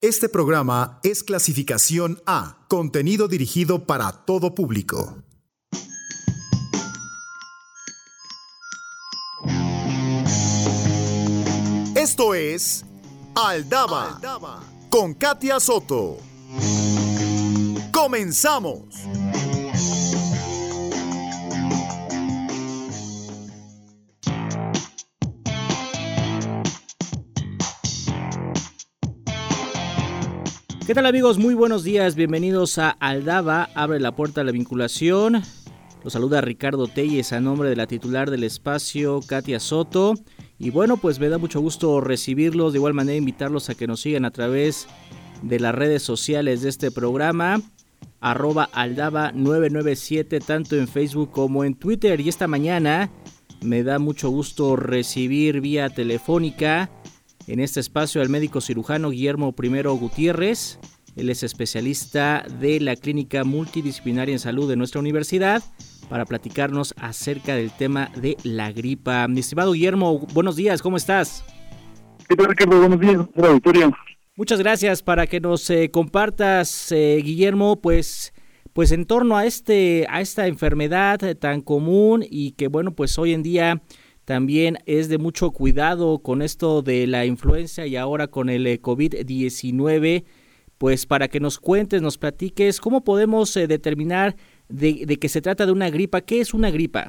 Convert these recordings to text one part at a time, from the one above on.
Este programa es clasificación A, contenido dirigido para todo público. Esto es Aldaba, con Katia Soto. Comenzamos. ¿Qué tal amigos? Muy buenos días, bienvenidos a Aldaba, abre la puerta a la vinculación. Los saluda Ricardo Telles a nombre de la titular del espacio, Katia Soto. Y bueno, pues me da mucho gusto recibirlos, de igual manera invitarlos a que nos sigan a través de las redes sociales de este programa, arroba aldaba 997, tanto en Facebook como en Twitter. Y esta mañana me da mucho gusto recibir vía telefónica en este espacio al médico cirujano Guillermo I Gutiérrez. Él es especialista de la clínica multidisciplinaria en salud de nuestra universidad para platicarnos acerca del tema de la gripa. Mi estimado Guillermo, buenos días, ¿cómo estás? ¿Qué tal, Ricardo? Buenos días, auditorio. Muchas gracias para que nos eh, compartas, eh, Guillermo, pues pues en torno a este a esta enfermedad tan común y que bueno, pues hoy en día también es de mucho cuidado con esto de la influencia y ahora con el eh, COVID-19, pues para que nos cuentes, nos platiques, ¿cómo podemos eh, determinar de, de, que se trata de una gripa? ¿Qué es una gripa?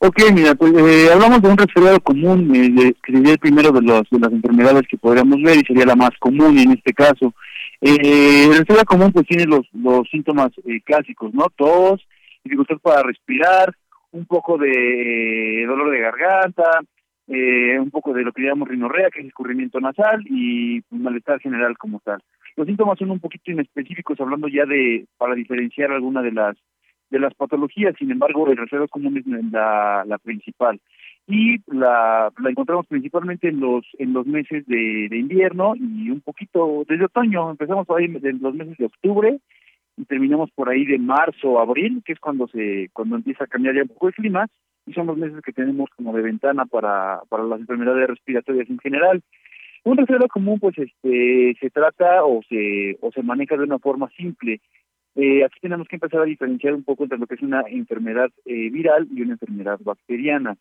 Ok, mira, pues eh, hablamos de un resfriado común, eh, que sería el primero de, los, de las enfermedades que podríamos ver y sería la más común en este caso. Eh, el resfriado común pues tiene los, los síntomas clásicos, ¿no? Tos, dificultad para respirar, un poco de dolor de garganta, eh, un poco de lo que llamamos rinorrea, que es escurrimiento nasal, y malestar general como tal. Los síntomas son un poquito inespecíficos, hablando ya de, para diferenciar alguna de las de las patologías, sin embargo, el resfriado común es la, principal. Y la, la encontramos principalmente en los en los meses de, de invierno y un poquito desde otoño. Empezamos ahí en los meses de octubre y terminamos por ahí de marzo o abril, que es cuando se cuando empieza a cambiar ya un poco el clima, y son los meses que tenemos como de ventana para, para las enfermedades respiratorias en general. Un resfriado común, pues, este, se trata o se, o se maneja de una forma simple. Eh, aquí tenemos que empezar a diferenciar un poco entre lo que es una enfermedad eh, viral y una enfermedad bacteriana.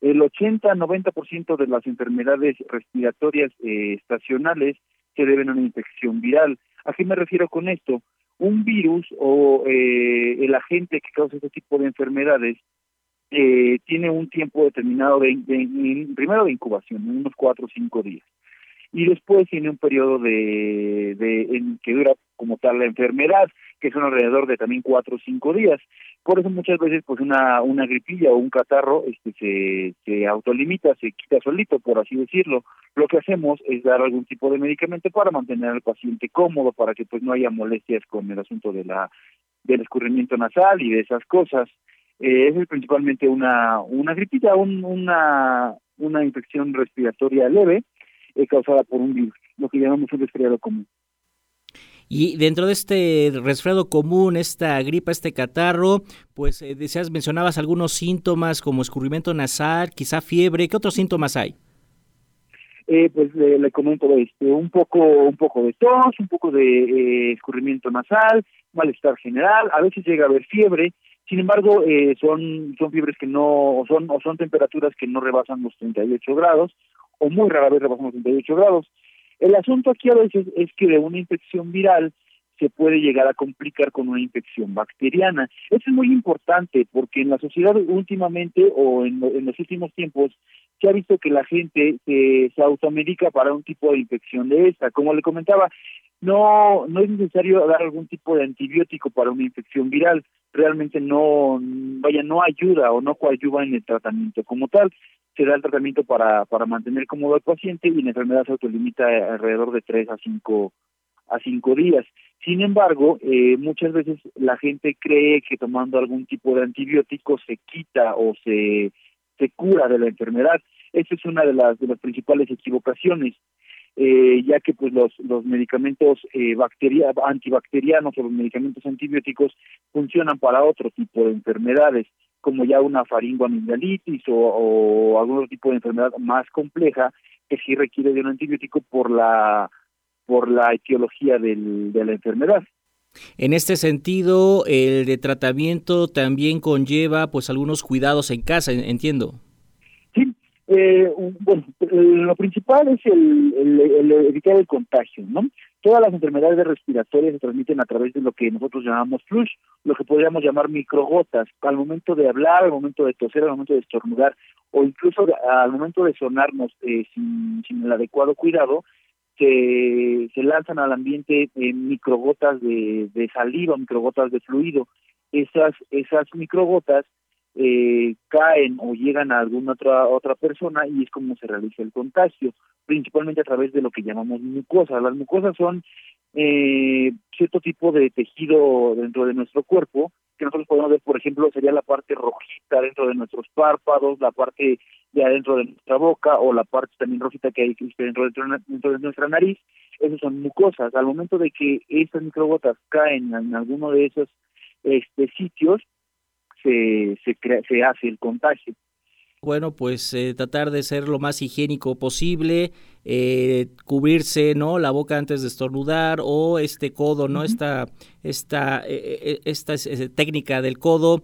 El 80-90% de las enfermedades respiratorias eh, estacionales se deben a una infección viral. ¿A qué me refiero con esto? Un virus o eh, el agente que causa este tipo de enfermedades eh, tiene un tiempo determinado de, primero de incubación, unos cuatro o cinco días, y después tiene un periodo de, de en que dura como tal la enfermedad, que son alrededor de también cuatro o cinco días. Por eso muchas veces pues una una gripilla o un catarro este se se autolimita, se quita solito, por así decirlo. Lo que hacemos es dar algún tipo de medicamento para mantener al paciente cómodo, para que pues no haya molestias con el asunto de la del escurrimiento nasal y de esas cosas. Eh, es principalmente una una gripilla, un, una una infección respiratoria leve eh, causada por un virus, lo que llamamos un resfriado común. Y dentro de este resfriado común, esta gripa, este catarro, pues eh, deseas, mencionabas algunos síntomas como escurrimiento nasal, quizá fiebre. ¿Qué otros síntomas hay? Eh, pues le, comento este, un poco, un poco de tos, un poco de eh, escurrimiento nasal, malestar general, a veces llega a haber fiebre, sin embargo, eh, son, son fiebres que no, son, o son temperaturas que no rebasan los 38 grados, o muy rara vez rebasan los 38 grados. El asunto aquí a veces es que de una infección viral se puede llegar a complicar con una infección bacteriana. Eso es muy importante porque en la sociedad últimamente o en, los últimos tiempos se ha visto que la gente se, se automedica para un tipo de infección de esta. Como le comentaba, no, no es necesario dar algún tipo de antibiótico para una infección viral. Realmente no, vaya, no ayuda o no coayuda en el tratamiento como tal se da el tratamiento para, para mantener cómodo al paciente y la enfermedad se autolimita alrededor de tres a cinco a cinco días. Sin embargo, eh, muchas veces la gente cree que tomando algún tipo de antibiótico se quita o se, se cura de la enfermedad. Esa es una de las, de las principales equivocaciones. Eh, ya que pues los los medicamentos eh, bacteria, antibacterianos o los medicamentos antibióticos funcionan para otro tipo de enfermedades como ya una faringoamigdalitis o, o algún otro tipo de enfermedad más compleja que sí requiere de un antibiótico por la por la etiología del, de la enfermedad. En este sentido, el de tratamiento también conlleva pues algunos cuidados en casa, entiendo. Sí, eh, bueno, lo principal es el, evitar el contagio, ¿no? Todas las enfermedades respiratorias se transmiten a través de lo que nosotros llamamos flush, lo que podríamos llamar microgotas. Al momento de hablar, al momento de toser, al momento de estornudar o incluso al momento de sonarnos eh, sin, sin el adecuado cuidado, se, lanzan al ambiente en microgotas de, de saliva, microgotas de fluido. Esas, esas microgotas eh, caen o llegan a alguna otra otra persona y es como se realiza el contagio, principalmente a través de lo que llamamos mucosas. Las mucosas son eh, cierto tipo de tejido dentro de nuestro cuerpo que nosotros podemos ver, por ejemplo, sería la parte rojita dentro de nuestros párpados, la parte de adentro de nuestra boca o la parte también rojita que hay dentro, dentro de nuestra nariz. Esas son mucosas. Al momento de que estas microgotas caen en alguno de esos este, sitios, se, se, se hace el contagio. Bueno, pues eh, tratar de ser lo más higiénico posible, eh, cubrirse, ¿no? La boca antes de estornudar o este codo, ¿no? Esta, esta, eh, esta, técnica del codo,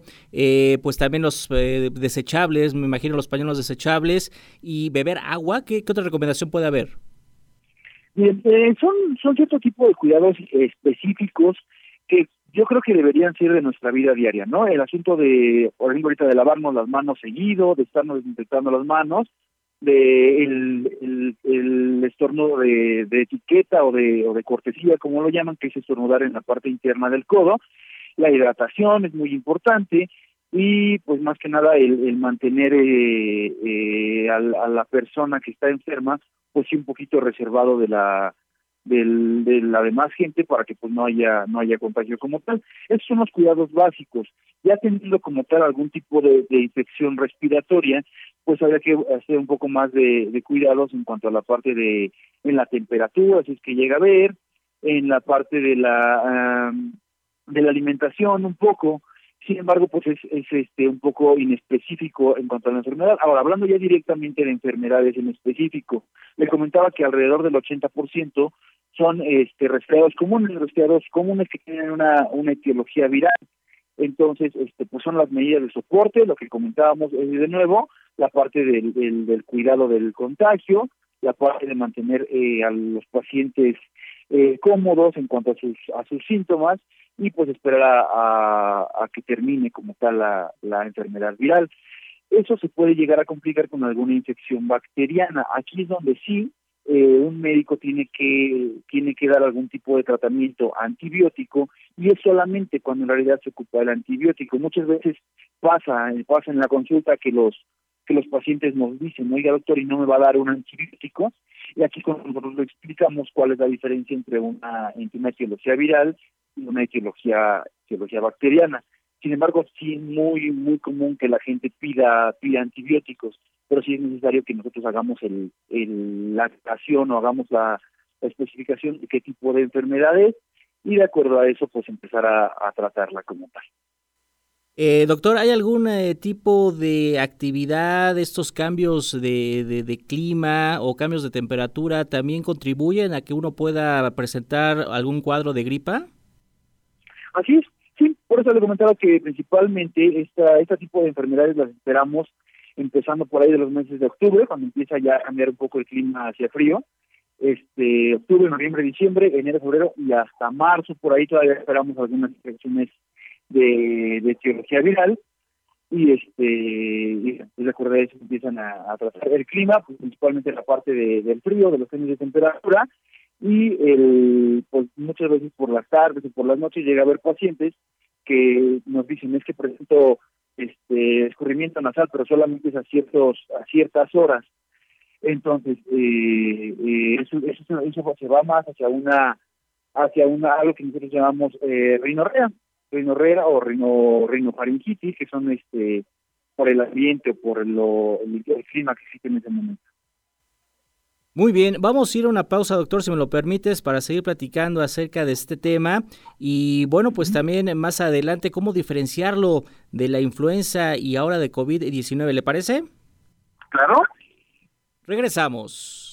pues también los desechables, me imagino los pañuelos desechables y beber agua. ¿Qué, qué otra recomendación puede haber? son, son cierto tipo de cuidados específicos que yo creo que deberían ser de nuestra vida diaria, ¿no? El asunto de, por ejemplo, ahorita de lavarnos las manos seguido, de estarnos desinfectando las manos, de el, el, estornudo de, etiqueta o de, o de cortesía, como lo llaman, que es estornudar en la parte interna del codo. La hidratación es muy importante y pues más que nada el, el mantener eh, eh, a, a la persona que está enferma pues un poquito reservado de la del, de la demás gente para que pues no haya no haya contagio como tal. Esos son los cuidados básicos. Ya teniendo como tal algún tipo de, infección respiratoria, pues habría que hacer un poco más de, de, cuidados en cuanto a la parte de en la temperatura, si es que llega a ver, en la parte de la de la alimentación un poco, sin embargo, pues es, es, este un poco inespecífico en cuanto a la enfermedad. Ahora, hablando ya directamente de enfermedades en específico, le comentaba que alrededor del 80% son este resfriados comunes, resfriados comunes que tienen una, una etiología viral. Entonces, este, pues son las medidas de soporte, lo que comentábamos es de nuevo, la parte del, del, cuidado del contagio, la parte de mantener eh, a los pacientes eh, cómodos en cuanto a sus a sus síntomas y pues esperar a, que termine como tal la enfermedad viral. Eso se puede llegar a complicar con alguna infección bacteriana. Aquí es donde sí eh, un médico tiene que tiene que dar algún tipo de tratamiento antibiótico y es solamente cuando en realidad se ocupa el antibiótico. Muchas veces pasa pasa en la consulta que los que los pacientes nos dicen, oiga doctor, y no me va a dar un antibiótico, y aquí nosotros lo explicamos cuál es la diferencia entre una, entre una etiología viral y una etiología, etiología bacteriana. Sin embargo, sí es muy, muy común que la gente pida, pida antibióticos pero sí es necesario que nosotros hagamos el, la acción o hagamos la, especificación de qué tipo de enfermedad es y de acuerdo a eso pues empezar a, tratarla como tal. Eh, doctor, ¿hay algún eh, tipo de actividad, estos cambios de, de, de, clima o cambios de temperatura también contribuyen a que uno pueda presentar algún cuadro de gripa? Así es, sí, por eso le comentaba que principalmente esta, este tipo de enfermedades las esperamos empezando por ahí de los meses de octubre, cuando empieza ya a cambiar un poco el clima hacia frío, este octubre, noviembre, diciembre, enero, febrero y hasta marzo, por ahí todavía esperamos algunas infecciones de, de etiología viral, y este y a eso empiezan a, tratar el clima, pues, principalmente la parte de, del frío, de los cambios de temperatura, y el pues muchas veces por las tardes o por las noches llega a haber pacientes que nos dicen es que presento este escurrimiento nasal, pero solamente es a ciertos a ciertas horas. Entonces, eh, eh, eso, eso, eso, se va más hacia una hacia una algo que nosotros llamamos eh, rinorrea, rinorrea o rino, rinofaringitis, que son este por el ambiente o por el clima que existe en ese momento. Muy bien, vamos a ir a una pausa, doctor, si me lo permites, para seguir platicando acerca de este tema. Y bueno, pues también más adelante, cómo diferenciarlo de la influenza y ahora de COVID-19, ¿le parece? Claro. Regresamos.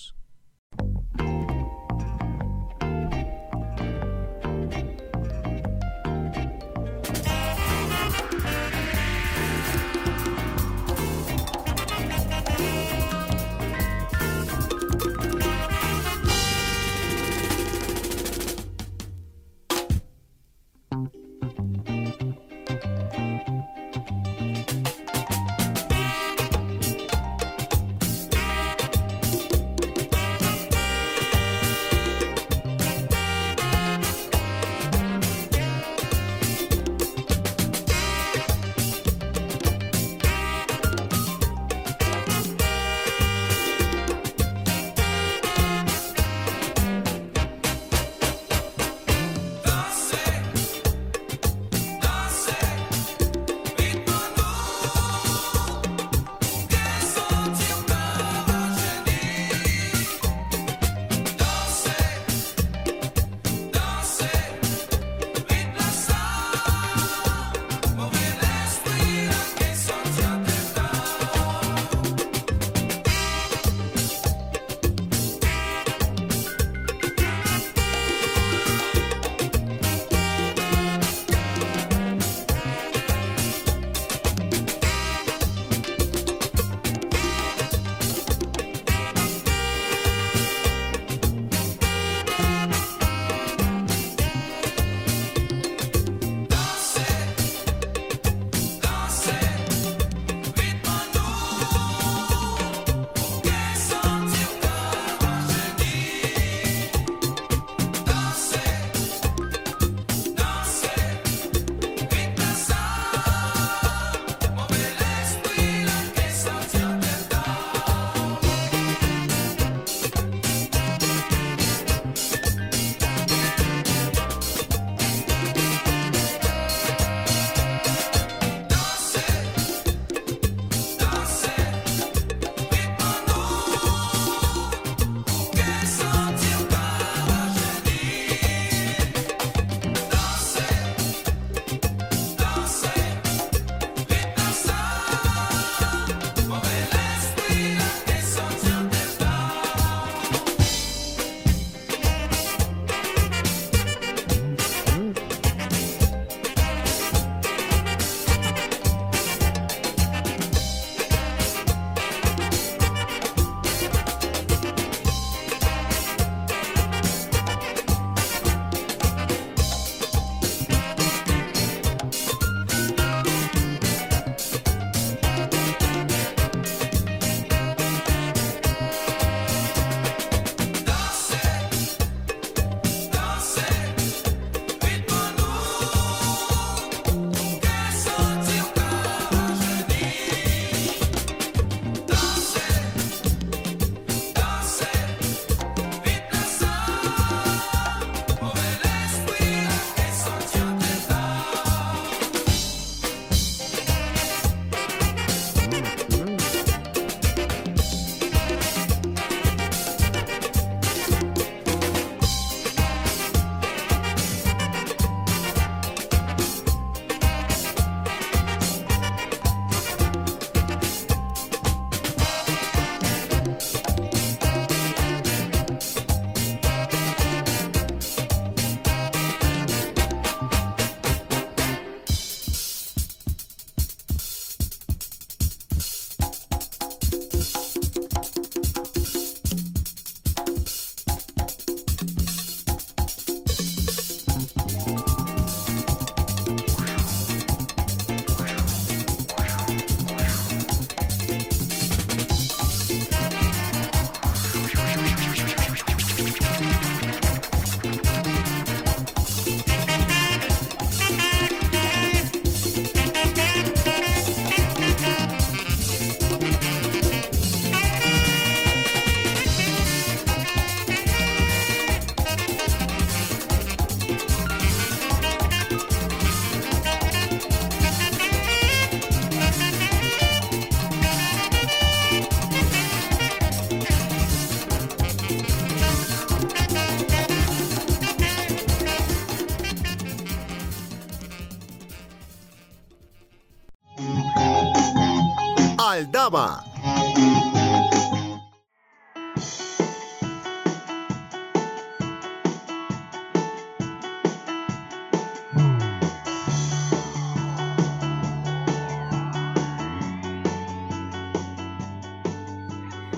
Aldaba.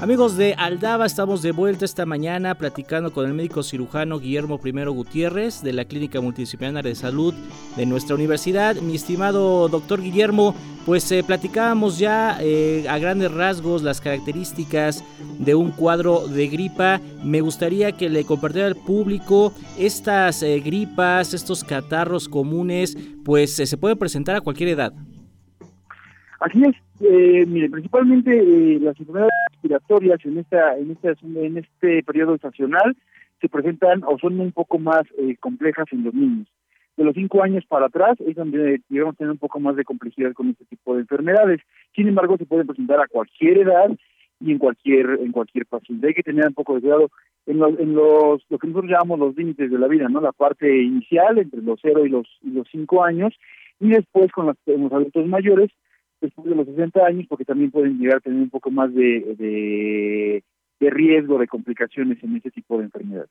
Amigos de Aldaba, estamos de vuelta esta mañana platicando con el médico cirujano Guillermo I Gutiérrez de la Clínica Multidisciplinaria de Salud de nuestra universidad. Mi estimado doctor Guillermo, pues eh, platicábamos ya eh, a grandes rasgos las características de un cuadro de gripa. Me gustaría que le compartiera al público estas eh, gripas, estos catarros comunes, pues se pueden presentar a cualquier edad. Así es, eh, mire, principalmente eh, las enfermedades respiratorias en esta, en esta, en este periodo estacional se presentan o son un poco más eh, complejas en los niños. De los cinco años para atrás es donde llegamos tener un poco más de complejidad con este tipo de enfermedades. Sin embargo, se pueden presentar a cualquier edad y en cualquier en cualquier paciente. Hay que tener un poco de cuidado en los, en los lo que nosotros llamamos los límites de la vida, ¿no? La parte inicial entre los cero y los y los cinco años y después con los adultos mayores después de los 60 años, porque también pueden llegar a tener un poco más de, de, riesgo de complicaciones en ese tipo de enfermedades.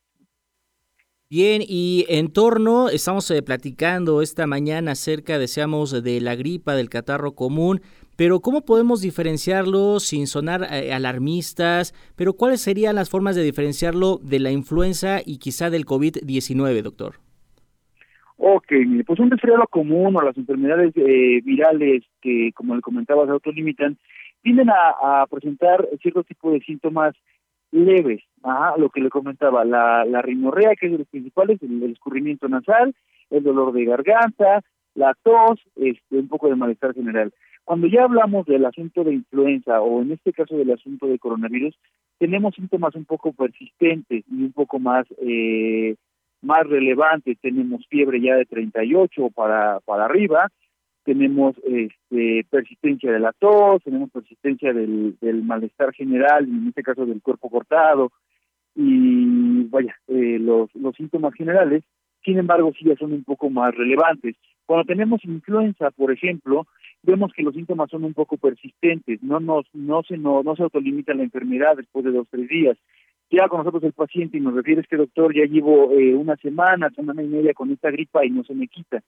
Bien, y en torno, estamos eh, platicando esta mañana acerca, deseamos, de la gripa, del catarro común, pero ¿cómo podemos diferenciarlo sin sonar eh, alarmistas? Pero ¿cuáles serían las formas de diferenciarlo de la influenza y quizá del COVID-19, doctor? Ok, pues un resfriado común o las enfermedades eh, virales que, como le comentaba, se autolimitan, tienden a, presentar cierto tipo de síntomas leves, Ajá, lo que le comentaba, la, la rinorrea, que es de los principales, el, escurrimiento nasal, el dolor de garganta, la tos, este, un poco de malestar general. Cuando ya hablamos del asunto de influenza o en este caso del asunto de coronavirus, tenemos síntomas un poco persistentes y un poco más eh, más relevante, tenemos fiebre ya de 38 para, para arriba, tenemos este, persistencia de la tos, tenemos persistencia del, malestar general, en este caso del cuerpo cortado, y vaya, eh, los, los síntomas generales, sin embargo, sí ya son un poco más relevantes. Cuando tenemos influenza, por ejemplo, vemos que los síntomas son un poco persistentes, no nos, no se no, no se autolimita la enfermedad después de dos tres días llega con nosotros el paciente y nos refiere que doctor, ya llevo eh, una semana, semana y media con esta gripa y no se me quita.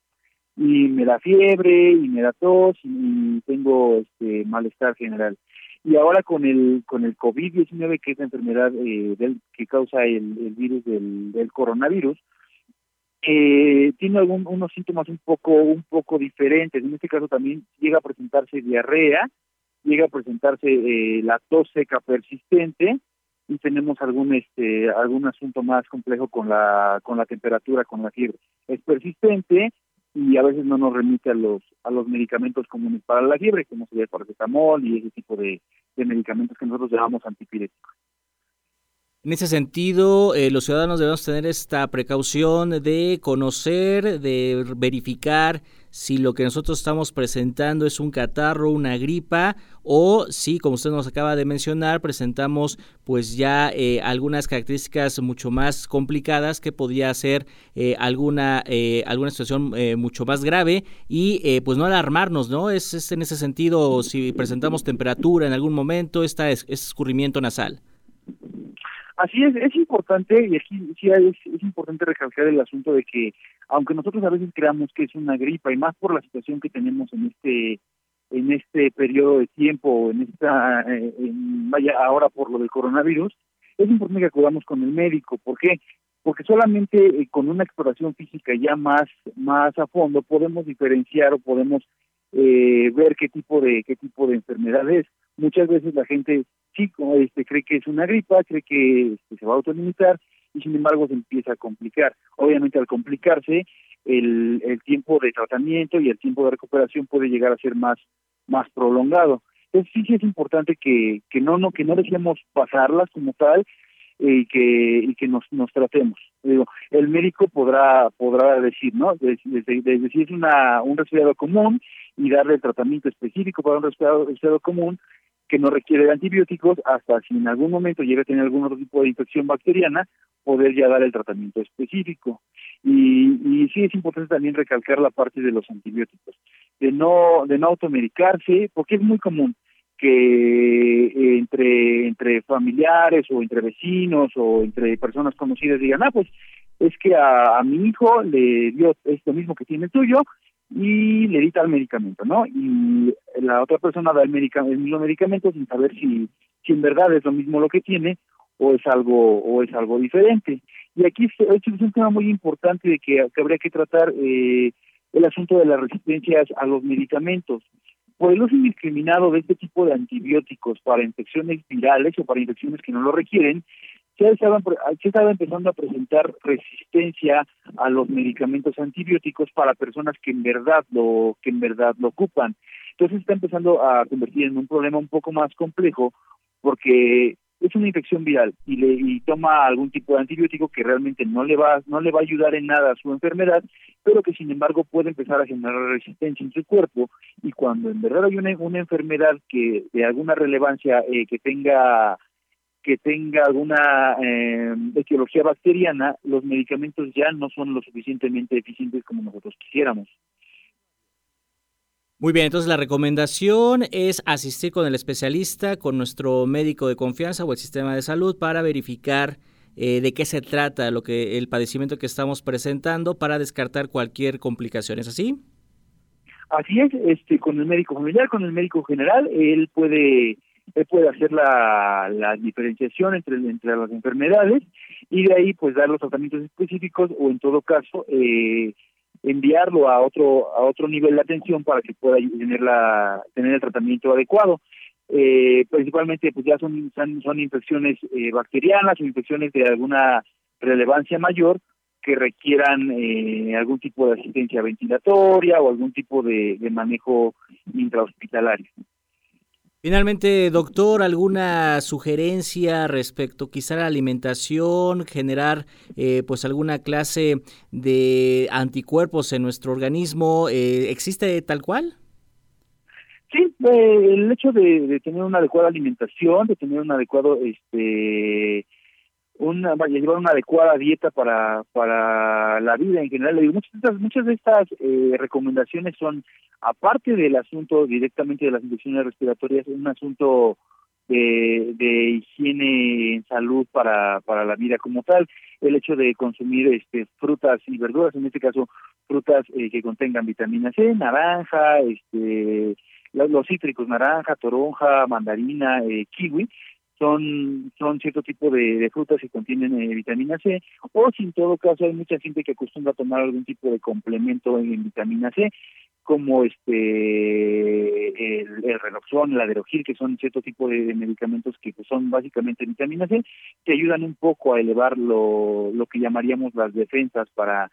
Y me da fiebre y me da tos y tengo este malestar general. Y ahora con el con el COVID-19, que es la enfermedad eh, del, que causa el, el virus del, del coronavirus, eh, tiene algún, unos síntomas un poco un poco diferentes. En este caso también llega a presentarse diarrea, llega a presentarse eh, la tos seca persistente, y tenemos algún este algún asunto más complejo con la con la temperatura con la fiebre. Es persistente y a veces no nos remite a los a los medicamentos comunes para la fiebre como sería el paracetamol y ese tipo de, de medicamentos que nosotros llamamos antipiréticos en ese sentido, eh, los ciudadanos debemos tener esta precaución de conocer, de verificar si lo que nosotros estamos presentando es un catarro, una gripa o si, como usted nos acaba de mencionar, presentamos pues ya eh, algunas características mucho más complicadas que podría ser eh, alguna alguna situación mucho más grave y pues no alarmarnos, ¿no? Es, en ese sentido si presentamos temperatura en algún momento, esta es, escurrimiento nasal. Así es, es importante y aquí sí es, es importante recalcar el asunto de que aunque nosotros a veces creamos que es una gripa y más por la situación que tenemos en este en este periodo de tiempo, en esta eh, vaya ahora por lo del coronavirus, es importante que acudamos con el médico. ¿Por qué? Porque solamente eh, con una exploración física ya más más a fondo podemos diferenciar o podemos eh, ver qué tipo de qué tipo de enfermedad es. Muchas veces la gente sí este, cree que es una gripa, cree que este, se va a autolimitar y sin embargo se empieza a complicar. Obviamente al complicarse el, el tiempo de tratamiento y el tiempo de recuperación puede llegar a ser más más prolongado. Entonces sí, sí es importante que, que no no que no dejemos pasarlas como tal eh, y que y que nos nos tratemos. Digo, el médico podrá podrá decir, ¿no? Desde, si es una un resfriado común y darle el tratamiento específico para un resfriado, resfriado común que no requiere antibióticos hasta si en algún momento llega a tener algún otro tipo de infección bacteriana, poder ya dar el tratamiento específico. Y, y sí es importante también recalcar la parte de los antibióticos, de no, de no automedicarse, porque es muy común que eh, entre entre familiares o entre vecinos o entre personas conocidas digan, ah, pues es que a, mi hijo le dio esto mismo que tiene el tuyo y le di tal medicamento, ¿no? Y la otra persona da el, el mismo medicamento sin saber si, si en verdad es lo mismo lo que tiene o es algo o es algo diferente. Y aquí es un tema muy importante de que, habría que tratar eh, el asunto de las resistencias a los medicamentos. Por el uso indiscriminado de este tipo de antibióticos para infecciones virales o para infecciones que no lo requieren, se estaba, se estaba empezando a presentar resistencia a los medicamentos antibióticos para personas que en verdad lo que en verdad lo ocupan. Entonces está empezando a convertir en un problema un poco más complejo porque es una infección viral y le y toma algún tipo de antibiótico que realmente no le va no le va a ayudar en nada a su enfermedad pero que sin embargo puede empezar a generar resistencia en su cuerpo y cuando en verdad hay una, una enfermedad que de alguna relevancia eh, que tenga que tenga alguna eh, etiología bacteriana los medicamentos ya no son lo suficientemente eficientes como nosotros quisiéramos muy bien, entonces la recomendación es asistir con el especialista, con nuestro médico de confianza o el sistema de salud para verificar eh, de qué se trata lo que el padecimiento que estamos presentando para descartar cualquier complicación. ¿Es así? Así es, este, con el médico familiar, con el médico general, él puede él puede hacer la, diferenciación entre, entre las enfermedades y de ahí pues dar los tratamientos específicos o en todo caso eh, enviarlo a otro a otro nivel de atención para que pueda tener la tener el tratamiento adecuado eh, principalmente pues ya son son, infecciones eh, bacterianas o infecciones de alguna relevancia mayor que requieran eh, algún tipo de asistencia ventilatoria o algún tipo de, de manejo intrahospitalario. Finalmente, doctor, ¿alguna sugerencia respecto quizá a la alimentación, generar eh, pues alguna clase de anticuerpos en nuestro organismo? Eh, ¿Existe tal cual? Sí, eh, el hecho de, de, tener una adecuada alimentación, de tener un adecuado este una llevar una adecuada dieta para para la vida en general. muchas de estas, muchas de estas eh, recomendaciones son, aparte del asunto directamente de las infecciones respiratorias, un asunto de, de higiene en salud para, para la vida como tal. El hecho de consumir este frutas y verduras, en este caso frutas eh, que contengan vitamina C, naranja, este los, cítricos, naranja, toronja, mandarina, eh, kiwi, son son cierto tipo de, frutas que contienen eh, vitamina C o si en todo caso hay mucha gente que acostumbra a tomar algún tipo de complemento en, vitamina C como este el, el el Aderogil, que son cierto tipo de, medicamentos que pues, son básicamente vitamina C, que ayudan un poco a elevar lo, lo que llamaríamos las defensas para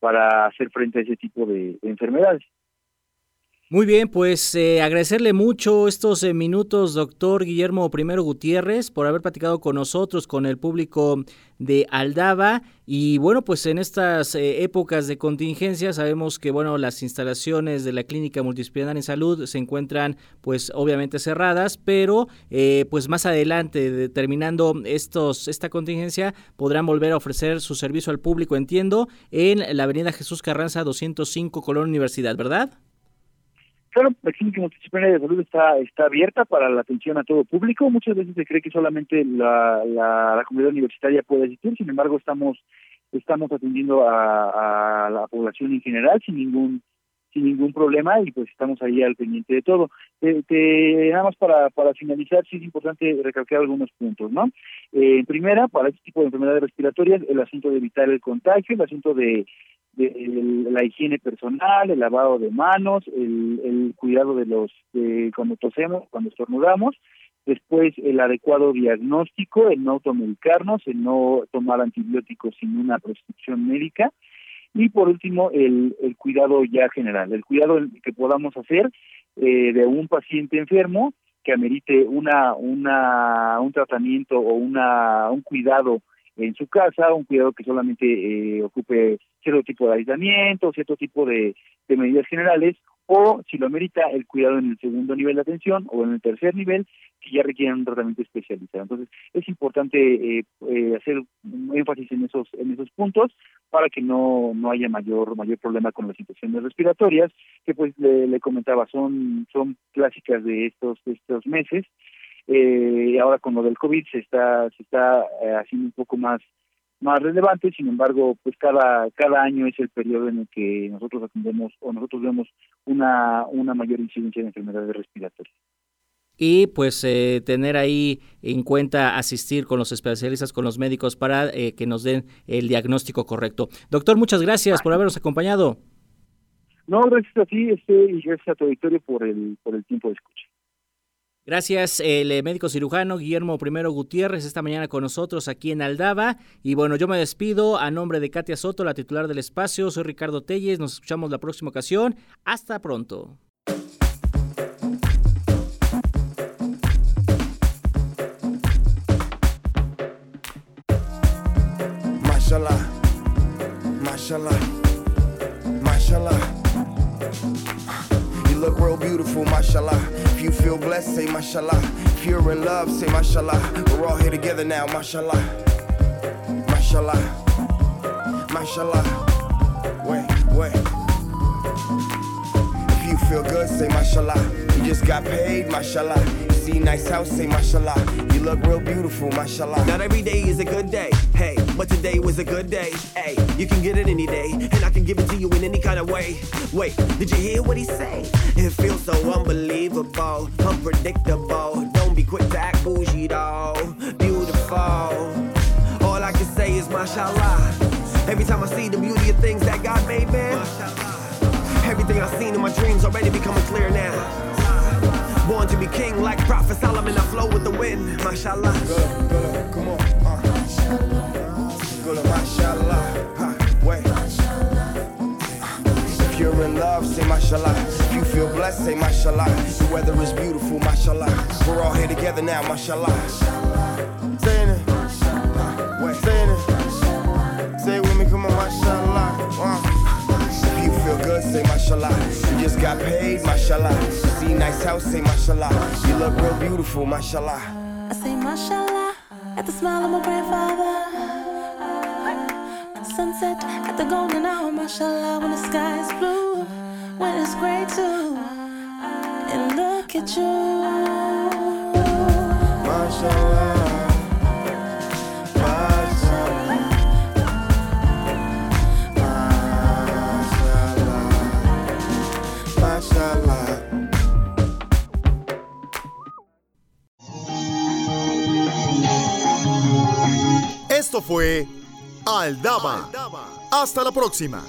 para hacer frente a ese tipo de enfermedades. Muy bien, pues eh, agradecerle mucho estos eh, minutos, doctor Guillermo Primero Gutiérrez, por haber platicado con nosotros, con el público de Aldaba. Y bueno, pues en estas eh, épocas de contingencia sabemos que bueno, las instalaciones de la Clínica Multidisciplinaria en Salud se encuentran pues obviamente cerradas, pero pues más adelante, terminando estos, esta contingencia, podrán volver a ofrecer su servicio al público, entiendo, en la Avenida Jesús Carranza 205, Colón Universidad, ¿verdad? Claro, la clínica multidisciplinaria de salud está, está abierta para la atención a todo público. Muchas veces se cree que solamente la, la, comunidad universitaria puede asistir, sin embargo estamos estamos atendiendo a, a, la población en general sin ningún sin ningún problema y pues estamos ahí al pendiente de todo. Te, nada más para, para finalizar, sí es importante recalcar algunos puntos, ¿no? Eh, primera, para este tipo de enfermedades respiratorias, el asunto de evitar el contagio, el asunto de de la higiene personal, el lavado de manos, el, el cuidado de los de cuando tosemos, cuando estornudamos, después el adecuado diagnóstico, el no automedicarnos, el no tomar antibióticos sin una prescripción médica y por último el, el cuidado ya general, el cuidado que podamos hacer eh, de un paciente enfermo que amerite una una un tratamiento o una un cuidado en su casa, un cuidado que solamente eh, ocupe cierto tipo de aislamiento, cierto tipo de, medidas generales, o si lo amerita el cuidado en el segundo nivel de atención o en el tercer nivel que ya requieren un tratamiento especializado. Entonces es importante eh, eh, hacer énfasis en esos en esos puntos para que no no haya mayor mayor problema con las infecciones respiratorias que pues le, comentaba son son clásicas de estos de estos meses eh, ahora con lo del covid se está se está eh, haciendo un poco más más relevante, sin embargo, pues cada cada año es el periodo en el que nosotros atendemos o nosotros vemos una una mayor incidencia de enfermedades respiratorias. Y pues eh, tener ahí en cuenta asistir con los especialistas, con los médicos para eh, que nos den el diagnóstico correcto. Doctor, muchas gracias por habernos acompañado. No, gracias a ti este, y gracias a tu auditorio por el, por el tiempo de escucha. Gracias, el eh, médico cirujano Guillermo Primero Gutiérrez, esta mañana con nosotros aquí en Aldaba. Y bueno, yo me despido a nombre de Katia Soto, la titular del espacio. Soy Ricardo Telles, nos escuchamos la próxima ocasión. Hasta pronto. Mashallah, mashallah. Look real beautiful, mashallah. If you feel blessed, say mashallah. If you're in love, say mashallah. We're all here together now, mashallah. Mashallah. Mashallah. Wait, wait. You feel good, say mashallah. You just got paid, mashallah see nice house, say mashallah. You look real beautiful, mashallah. Not every day is a good day, hey, but today was a good day, hey. You can get it any day, and I can give it to you in any kind of way. Wait, did you hear what he say? It feels so unbelievable, unpredictable. Don't be quick to act bougie, though. Beautiful. All I can say is mashallah. Every time I see the beauty of things that God made, man. Everything I've seen in my dreams already becoming clear now. Born to be king like Prophet Solomon, I flow with the wind. Mashallah. Come on. Uh. Good, mashallah. Huh, wait. If you're in love, say mashallah. If you feel blessed, say mashallah. The weather is beautiful, mashallah. We're all here together now, mashallah. Got paid, mashallah see nice house, say mashallah. You look real beautiful, mashallah. I say mashallah at the smile of my grandfather. at Sunset at the golden hour, mashallah, when the sky is blue, when it's gray too. And look at you, mashallah. Esto fue Aldaba. Hasta la próxima.